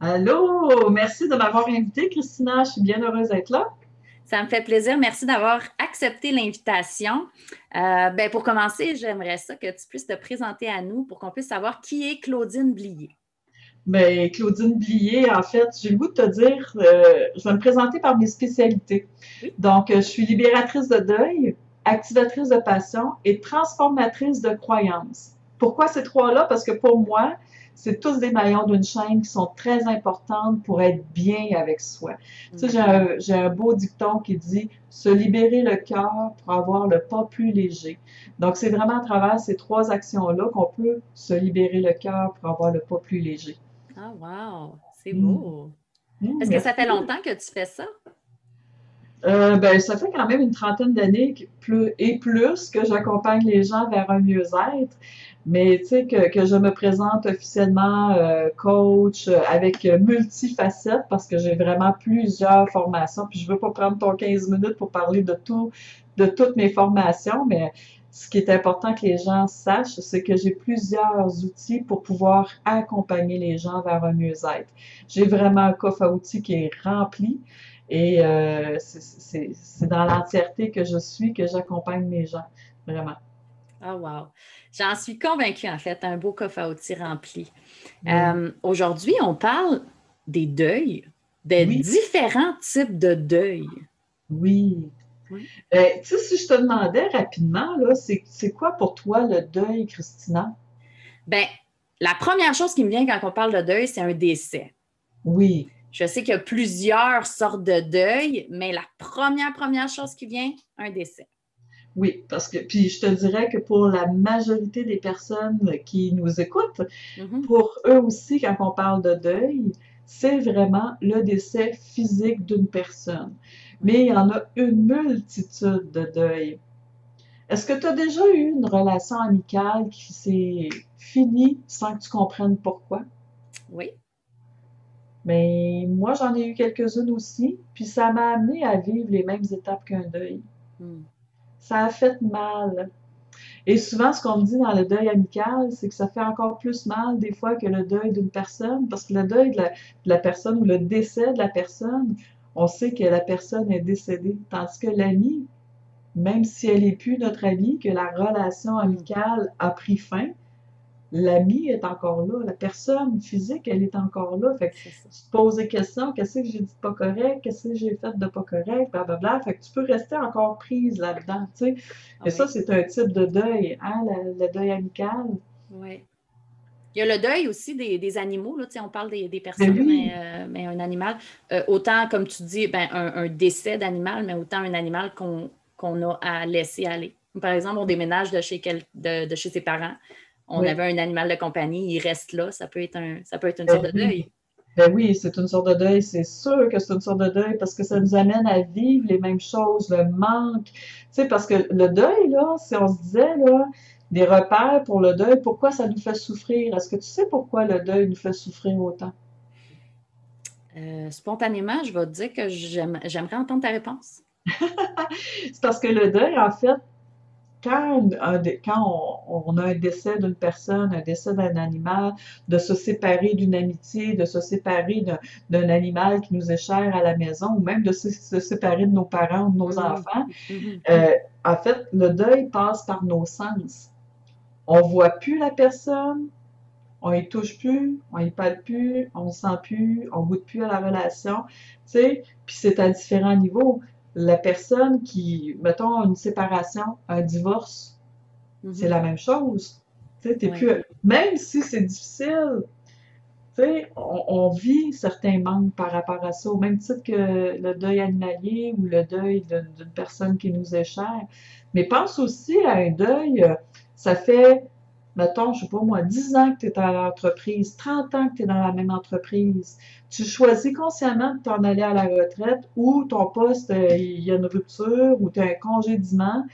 Allô, merci de m'avoir invitée, Christina. Je suis bien heureuse d'être là. Ça me fait plaisir. Merci d'avoir accepté l'invitation. Euh, ben pour commencer, j'aimerais ça que tu puisses te présenter à nous pour qu'on puisse savoir qui est Claudine Blier. Bien, Claudine Blier, en fait, j'ai le goût de te dire, euh, je vais me présenter par mes spécialités. Donc, euh, je suis libératrice de deuil, activatrice de passion et transformatrice de croyances. Pourquoi ces trois-là? Parce que pour moi, c'est tous des maillons d'une chaîne qui sont très importantes pour être bien avec soi. Tu sais, j'ai un, beau dicton qui dit se libérer le cœur pour avoir le pas plus léger. Donc, c'est vraiment à travers ces trois actions-là qu'on peut se libérer le cœur pour avoir le pas plus léger. Ah, wow! C'est mm. beau! Mm, Est-ce que ça fait longtemps que tu fais ça? Euh, ben, ça fait quand même une trentaine d'années et plus que j'accompagne les gens vers un mieux-être. Mais tu sais, que, que, je me présente officiellement euh, coach euh, avec multifacettes parce que j'ai vraiment plusieurs formations. Puis je veux pas prendre ton 15 minutes pour parler de tout, de toutes mes formations, mais ce qui est important que les gens sachent, c'est que j'ai plusieurs outils pour pouvoir accompagner les gens vers un mieux-être. J'ai vraiment un coffre à outils qui est rempli et euh, c'est dans l'entièreté que je suis que j'accompagne les gens, vraiment. Oh wow! J'en suis convaincue, en fait, un beau coffre à outils rempli. Euh, aujourd'hui, on parle des deuils, des différents types de deuils. Oui. Euh, tu sais, si je te demandais rapidement, c'est quoi pour toi le deuil, Christina? Bien, la première chose qui me vient quand on parle de deuil, c'est un décès. Oui. Je sais qu'il y a plusieurs sortes de deuil, mais la première, première chose qui vient, un décès. Oui, parce que, puis je te dirais que pour la majorité des personnes qui nous écoutent, mm-hmm. pour eux aussi, quand on parle de deuil, c'est vraiment le décès physique d'une personne. Mais il y en a une multitude de deuils. Est-ce que tu as déjà eu une relation amicale qui s'est finie sans que tu comprennes pourquoi? Oui. Mais moi, j'en ai eu quelques-unes aussi, puis ça m'a amené à vivre les mêmes étapes qu'un deuil. Hmm. Ça a fait mal. Et souvent, ce qu'on me dit dans le deuil amical, c'est que ça fait encore plus mal des fois que le deuil d'une personne, parce que le deuil de la, personne ou le décès de la personne, on sait que la personne est décédée. Tandis que l'ami, même si elle n'est plus notre ami, que la relation amicale a pris fin, l'ami est encore là, la personne physique, elle est encore là. Fait que tu te poses des questions, qu'est-ce que j'ai dit de pas correct, qu'est-ce que j'ai fait de pas correct, blablabla. Fait que tu peux rester encore prise là-dedans, tu sais. Et ça, c'est un type de deuil, hein, le, deuil amical. Oui. Il y a le deuil aussi des, animaux, là, on parle des, personnes, ben euh, mais, un animal, euh, autant, comme tu dis, ben, un, décès d'animal, mais autant un animal qu'on a à laisser aller. Par exemple, on déménage de chez, de chez ses parents, on avait un animal de compagnie, il reste là, ça peut être, un, ça peut être une sorte de ben deuil. Ben oui, c'est une sorte de deuil, c'est sûr que c'est une sorte de deuil parce que ça nous amène à vivre les mêmes choses, le manque. Tu sais, parce que le deuil, là, si on se disait, là, des repères pour le deuil, pourquoi ça nous fait souffrir? Est-ce que tu sais pourquoi le deuil nous fait souffrir autant? Euh, spontanément, je vais te dire que j'aimerais entendre ta réponse. c'est parce que le deuil, en fait, quand, quand on, a un décès d'une personne, un décès d'un animal, de se séparer d'une amitié, de se séparer d'un animal qui nous est cher à la maison, ou même de se, séparer de nos parents ou de nos mm-hmm. enfants, mm-hmm. Euh, en fait, le deuil passe par nos sens. On voit plus la personne, on y touche plus, on y parle plus, on ne sent plus, on goûte plus à la relation, tu sais, puis c'est à différents niveaux la personne qui, mettons, une séparation, un divorce, mhm. c'est la même chose. Plus, même si c'est difficile, sais, on, vit certains manques par rapport à ça, au même titre que le deuil animalier ou le deuil d'une personne qui nous est chère. Mais pense aussi à un deuil, ça fait mettons, je sais pas moi, 10 ans que tu es dans l'entreprise, 30 ans que tu es dans la même entreprise, tu choisis consciemment de t'en aller à la retraite ou ton poste, euh, il y a une rupture ou tu as un congédiement,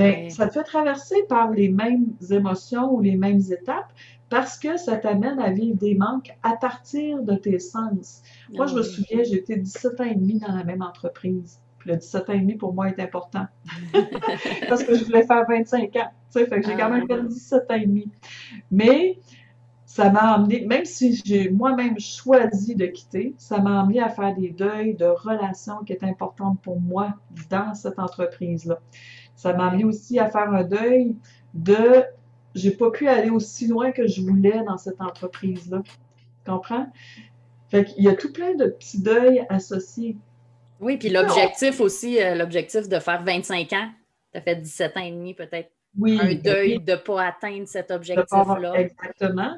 bien, ça te fait traverser par les mêmes émotions ou les mêmes étapes parce que ça t'amène à vivre des manques à partir de tes sens. Moi, je me souviens, j'étais 17 ans et demi dans la même entreprise. Puis le 17 ans et demi, pour moi, est important. parce que je voulais faire 25 ans. Tu sais, fait que j'ai quand même fait 17 ans et demi. Mais ça m'a amené, même si j'ai moi-même choisi de quitter, ça m'a amené à faire des deuils de relations qui étaient importantes pour moi dans cette entreprise-là. Ça m'a amené aussi à faire un deuil de j'ai pas pu aller aussi loin que je voulais dans cette entreprise-là. Tu comprends? Fait qu'il y a tout plein de petits deuils associés. Oui, puis l'objectif aussi, euh, l'objectif de faire 25 ans, tu as fait 17 ans et demi peut-être. Oui, un deuil de ne pas atteindre cet objectif-là. Exactement.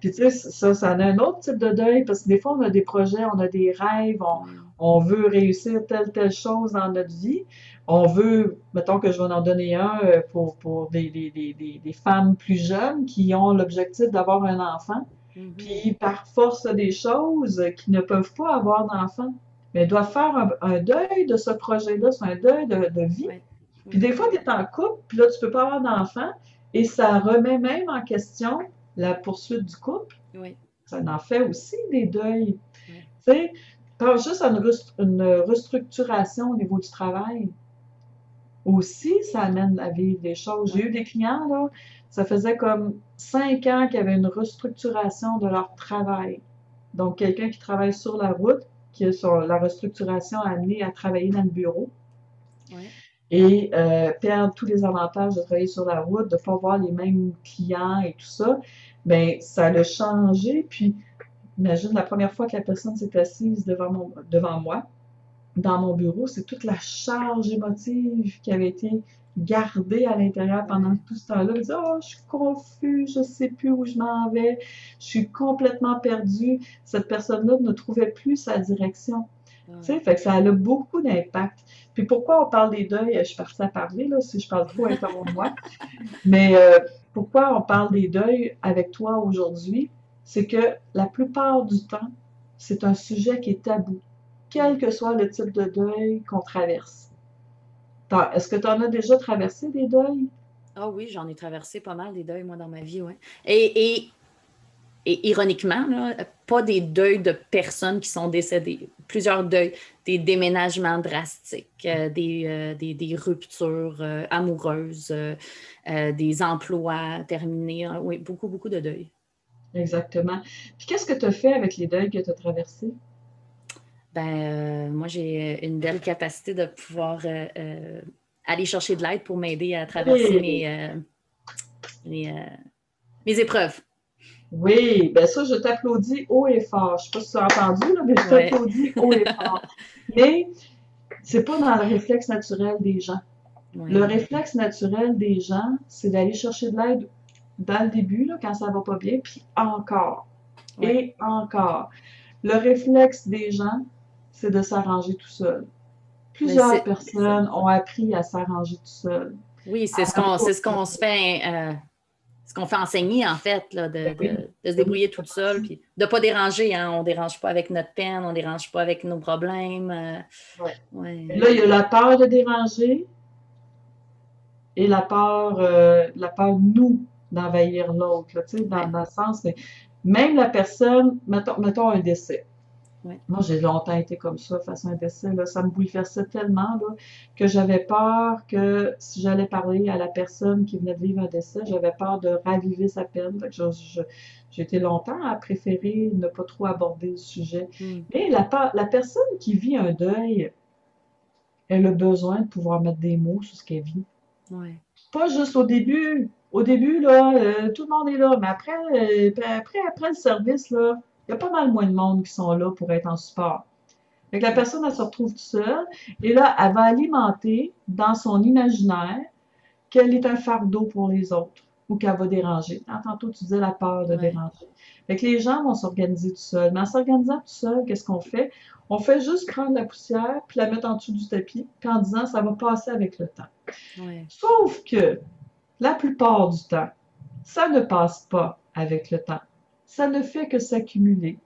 Puis tu sais, ça, ça a un autre type de deuil parce que des fois, on a des projets, on a des rêves, on, on veut réussir telle, telle chose dans notre vie on veut, mettons que je vais en donner un euh, pour, pour des, des, des, des femmes plus jeunes qui ont l'objectif d'avoir un enfant, mm-hmm. puis par force des choses, qui ne peuvent pas avoir d'enfant, mais doivent faire un, deuil de ce projet-là, c'est un deuil de, de vie. Puis des fois, tu es en couple, puis là, tu peux pas avoir d'enfant, et ça remet même en question la poursuite du couple. Ça en fait aussi des deuils. Tu sais, pense juste à une restructuration au niveau du travail aussi, ça amène à vivre des choses. J'ai eu des clients, là, ça faisait comme cinq ans qu'il y avait une restructuration de leur travail. Donc, quelqu'un qui travaille sur la route, qui a sur la restructuration amené à travailler dans le bureau. Et euh, perdre tous les avantages de travailler sur la route, de ne pas voir les mêmes clients et tout ça, bien, ça l'a changé. Puis, imagine la première fois que la personne s'est assise devant, mon, devant moi, dans mon bureau, c'est toute la charge émotive qui avait été gardée à l'intérieur pendant tout ce temps-là. Je oh, je suis confus, je ne sais plus où je m'en vais, je suis complètement perdue. Cette personne-là ne trouvait plus sa direction. Tu sais, fait que ça a beaucoup d'impact. Puis pourquoi on parle des deuils? Je suis partie à parler, là, si je parle trop, interromps-moi. Mais euh, pourquoi on parle des deuils avec toi aujourd'hui? C'est que la plupart du temps, c'est un sujet qui est tabou quel que soit le type de deuil qu'on traverse. Est-ce que tu en as déjà traversé des deuils? Ah oui, j'en ai traversé pas mal des deuils, moi, dans ma vie, oui. Et, et, et, ironiquement, pas des deuils de personnes qui sont décédées, plusieurs deuils, des déménagements drastiques, euh, euh, des, des, ruptures euh, amoureuses, des emplois terminés, hein, oui, beaucoup, beaucoup de deuils. Exactement. Puis qu'est-ce que tu as fait avec les deuils que tu as traversés? Ben, euh, moi, j'ai une belle capacité de pouvoir euh, euh, aller chercher de l'aide pour m'aider à traverser mes, mes, épreuves. Oui, ben ça, je t'applaudis haut et fort. Je ne sais pas si tu as entendu, là, mais je t'applaudis haut et fort. Mais c'est pas dans le réflexe naturel des gens. Le réflexe naturel des gens, c'est d'aller chercher de l'aide dans le début, là, quand ça va pas bien, puis encore. Et encore. Le réflexe des gens, c'est de s'arranger tout seul. Plusieurs personnes ont appris à s'arranger tout seul. Oui, c'est ce qu'on ce qu'on se fait euh, ce qu'on fait enseigner en fait, là, de, de, se débrouiller toute seule, puis de ne pas déranger. Hein. On ne dérange pas avec notre peine, on ne dérange pas avec nos problèmes. Euh, ouais. Là, il y a la peur de déranger et la peur, euh, la peur nous d'envahir l'autre, dans, dans le sens, mais même la personne, mettons, mettons un décès. Moi, j'ai longtemps été comme ça face à un décès. Ça me bouleversait tellement que j'avais peur que si j'allais parler à la personne qui venait de vivre un décès, j'avais peur de raviver sa peine. J'ai été longtemps à préférer ne pas trop aborder le sujet. Hmm. Mais la, la personne qui vit un deuil, elle a besoin de pouvoir mettre des mots sur ce qu'elle vit. Pas juste au début. Au début, là, euh, tout le monde est là, mais après, euh, après, après le service, là, il y a pas mal moins de monde qui sont là pour être en support. Fait la personne, elle se retrouve toute seule et là, elle va alimenter dans son imaginaire qu'elle est un fardeau pour les autres ou qu'elle va déranger. Ah, tantôt, tu disais la peur de déranger. Fait que les gens vont s'organiser tout seuls. Mais en s'organisant tout seul, qu'est-ce qu'on fait? On fait juste prendre la poussière puis la mettre en dessous du tapis, puis en disant ça va passer avec le temps. Sauf que la plupart du temps, ça ne passe pas avec le temps. Ça ne fait que s'accumuler.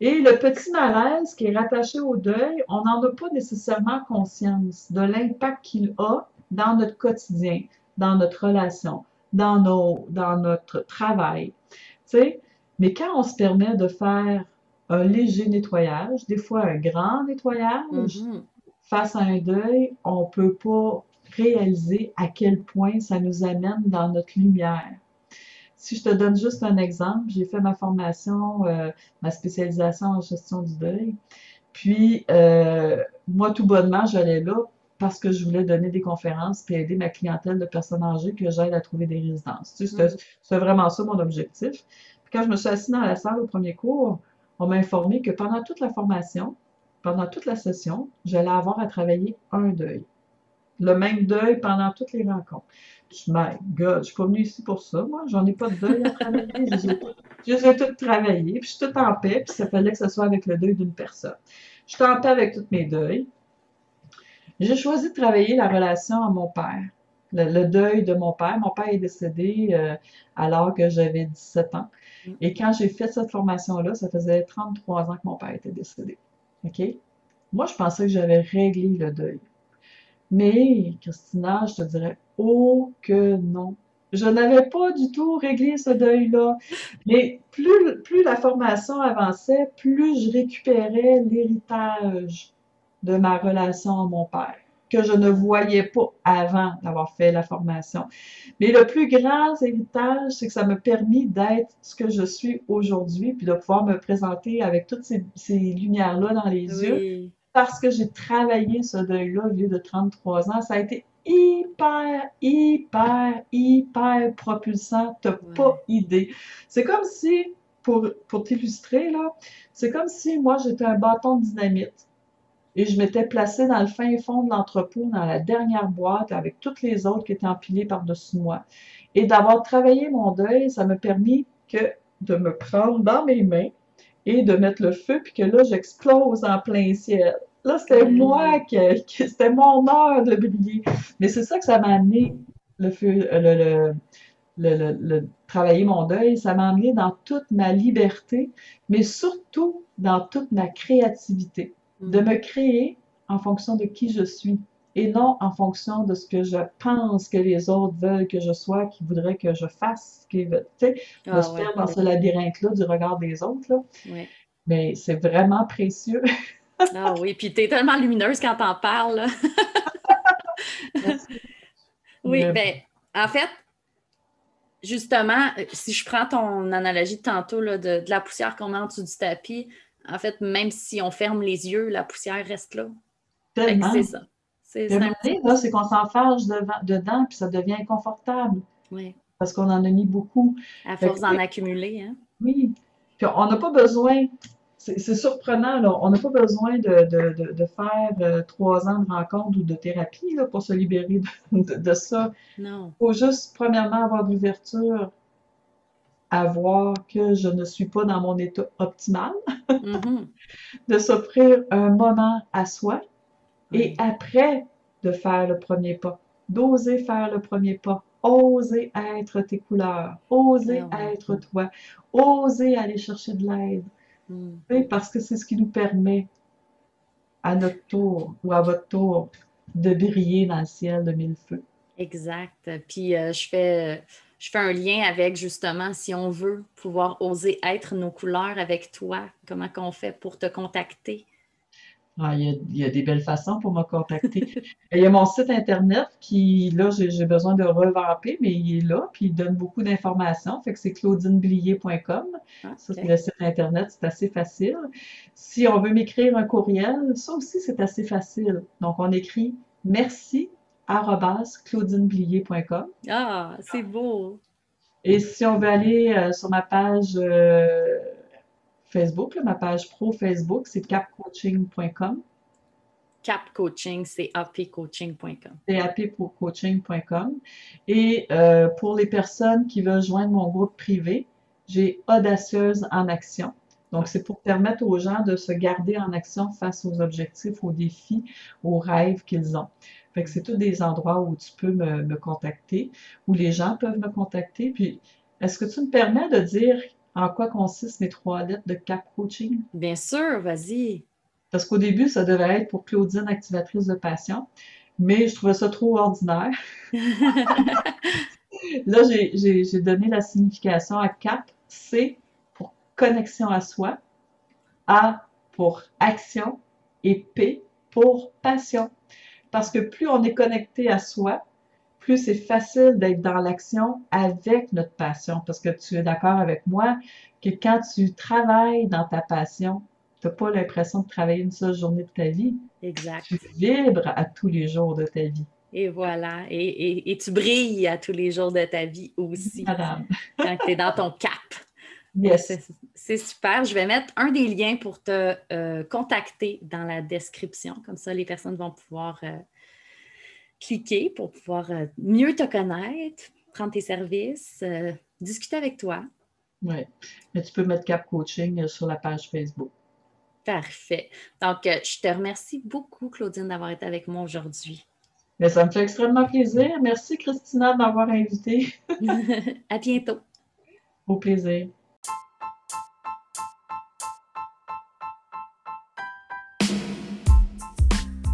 Et le petit malaise qui est rattaché au deuil, on n'en a pas nécessairement conscience de l'impact qu'il a dans notre quotidien, dans notre relation, dans, nos, dans notre travail. Mais quand on se permet de faire un léger nettoyage, des fois un grand nettoyage, Mhm. face à un deuil, on ne peut pas réaliser à quel point ça nous amène dans notre lumière. Si je te donne juste un exemple, j'ai fait ma formation, euh, ma spécialisation en gestion du deuil. Puis, euh, moi, tout bonnement, j'allais là parce que je voulais donner des conférences puis aider ma clientèle de personnes âgées que j'aide à trouver des résidences. Tu sais, c'était c'était vraiment ça mon objectif. Puis quand je me suis assise dans la salle au premier cours, on m'a informé que pendant toute la formation, pendant toute la session, j'allais avoir à travailler un deuil. Le même deuil pendant toutes les rencontres. Je my God, je suis pas venue ici pour ça, moi. J'en ai pas de deuil à travailler. Je les ai toutes- je les ai toutes travaillées, puis je suis toute en paix, puis ça fallait que ce soit avec le deuil d'une personne. Je suis en paix avec tous mes deuils. J'ai choisi de travailler la relation à mon père, le, le deuil de mon père. Mon père est décédé euh, alors que j'avais 17 ans. Mm. Et quand j'ai fait cette formation-là, ça faisait 33 ans que mon père était décédé. OK? Moi, je pensais que j'avais réglé le deuil. Mais, Christina, je te dirais, oh que non. Je n'avais pas du tout réglé ce deuil-là. Mais plus, plus la formation avançait, plus je récupérais l'héritage de ma relation à mon père, que je ne voyais pas avant d'avoir fait la formation. Mais le plus grand héritage, c'est que ça m'a permis d'être ce que je suis aujourd'hui, puis de pouvoir me présenter avec toutes ces, ces lumières-là dans les yeux. Parce que j'ai travaillé ce deuil-là au lieu de 33 ans. Ça a été hyper, hyper, hyper propulsant. T'as Ouais. pas idée. C'est comme si, pour, pour t'illustrer, là, c'est comme si moi j'étais un bâton de dynamite et je m'étais placée dans le fin fond de l'entrepôt, dans la dernière boîte, avec toutes les autres qui étaient empilées par-dessus moi. Et d'avoir travaillé mon deuil, ça m'a permis que de me prendre dans mes mains et de mettre le feu, puis que là, j'explose en plein ciel. Là, c'était Mm. moi qui, qui- c'était mon heure de briller. Mais c'est ça que ça m'a amené, le feu, euh, le, le, le, le- le- travailler mon deuil, ça m'a amené dans toute ma liberté, mais surtout dans toute ma créativité. De me créer en fonction de qui je suis et non en fonction de ce que je pense que les autres veulent que je sois, qui voudraient que je fasse, qui veulent, tu sais, de Ah, se ouais. dans ce labyrinthe-là du regard des autres, là. Ouais. Mais c'est vraiment précieux. Ah oui, puis t'es tellement lumineuse quand t'en parles. là. Oui, Mais- ben, en fait, justement, euh, si je prends ton analogie de tantôt là, de, de la poussière qu'on met en dessous du tapis, en fait, même si on ferme les yeux, la poussière reste là. C'est ça. C'est un c'est qu'on s'enfarge dedans, puis ça devient inconfortable ouais, parce qu'on en a mis beaucoup. à force d'en accumuler. Hein? Oui. Puis on n'a pas besoin, c'est surprenant, là, on n'a pas besoin de, de, de, de faire euh, trois ans de rencontre ou de thérapie là, pour se libérer de, ça. Non. Il faut juste, premièrement, avoir de l'ouverture à voir que je ne suis pas dans mon état optimal, Mhm. de s'offrir un moment à soi et après de faire le premier pas, d'oser faire le premier pas, oser être tes couleurs, oser ouais. être toi, oser aller chercher de l'aide. Mm. Oui, parce que c'est ce qui nous permet, à notre tour ou à votre tour, de briller dans le ciel de mille feux. Exact. Puis euh, je fais, je fais un lien avec justement si on veut pouvoir oser être nos couleurs avec toi, comment qu'on fait pour te contacter? Ah, il y a, il y a des belles façons pour me contacter. Il y a mon site internet qui, là, j'ai besoin de revamper, mais il est là, puis il donne beaucoup d'informations. Fait que c'est claudineblier.com. Ah, Ça, c'est le site internet, c'est assez facile. Si on veut m'écrire un courriel, ça aussi, c'est assez facile. Donc, on écrit merci claudineblier.com. Ah, c'est beau. Et si on veut aller euh, sur ma page euh, Facebook, là, ma page pro Facebook, c'est capcoaching.com, Cap Coaching, c'est apcoaching.com. capcoaching.com. Et euh, pour les personnes qui veulent joindre mon groupe privé, j'ai Audacieuse en action. Donc, c'est pour permettre aux gens de se garder en action face aux objectifs, aux défis, aux rêves qu'ils ont. Fait que c'est tous des endroits où tu peux me, me contacter, où les gens peuvent me contacter. Puis, est-ce que tu me permets de dire en quoi consistent mes trois lettres de CAP Coaching? Bien sûr, vas-y. Parce qu'au début, ça devait être pour Claudine, activatrice de passion, mais je trouvais ça trop ordinaire. Là, j'ai donné la signification à CAP. C pour connexion à soi, A pour action et P pour passion. Parce que plus on est connecté à soi, plus c'est facile d'être dans l'action avec notre passion. Parce que tu es d'accord avec moi que quand tu travailles dans ta passion, tu n'as pas l'impression de travailler une seule journée de ta vie. Exact. Tu vibres à tous les jours de ta vie. Et voilà. Et, tu brilles à tous les jours de ta vie aussi. Madame. quand tu es dans ton cap. Yes. C'est super. Je vais mettre un des liens pour te euh, contacter dans la description. Comme ça, les personnes vont pouvoir euh, cliquer pour pouvoir euh, mieux te connaître, prendre tes services, discuter avec toi. Oui. Mais tu peux mettre Cap Coaching sur la page Facebook. Parfait. Donc, je te remercie beaucoup, Claudine, d'avoir été avec moi aujourd'hui. Mais ça me fait extrêmement plaisir. Merci, Christina, de m'avoir invitée. à bientôt. Au plaisir.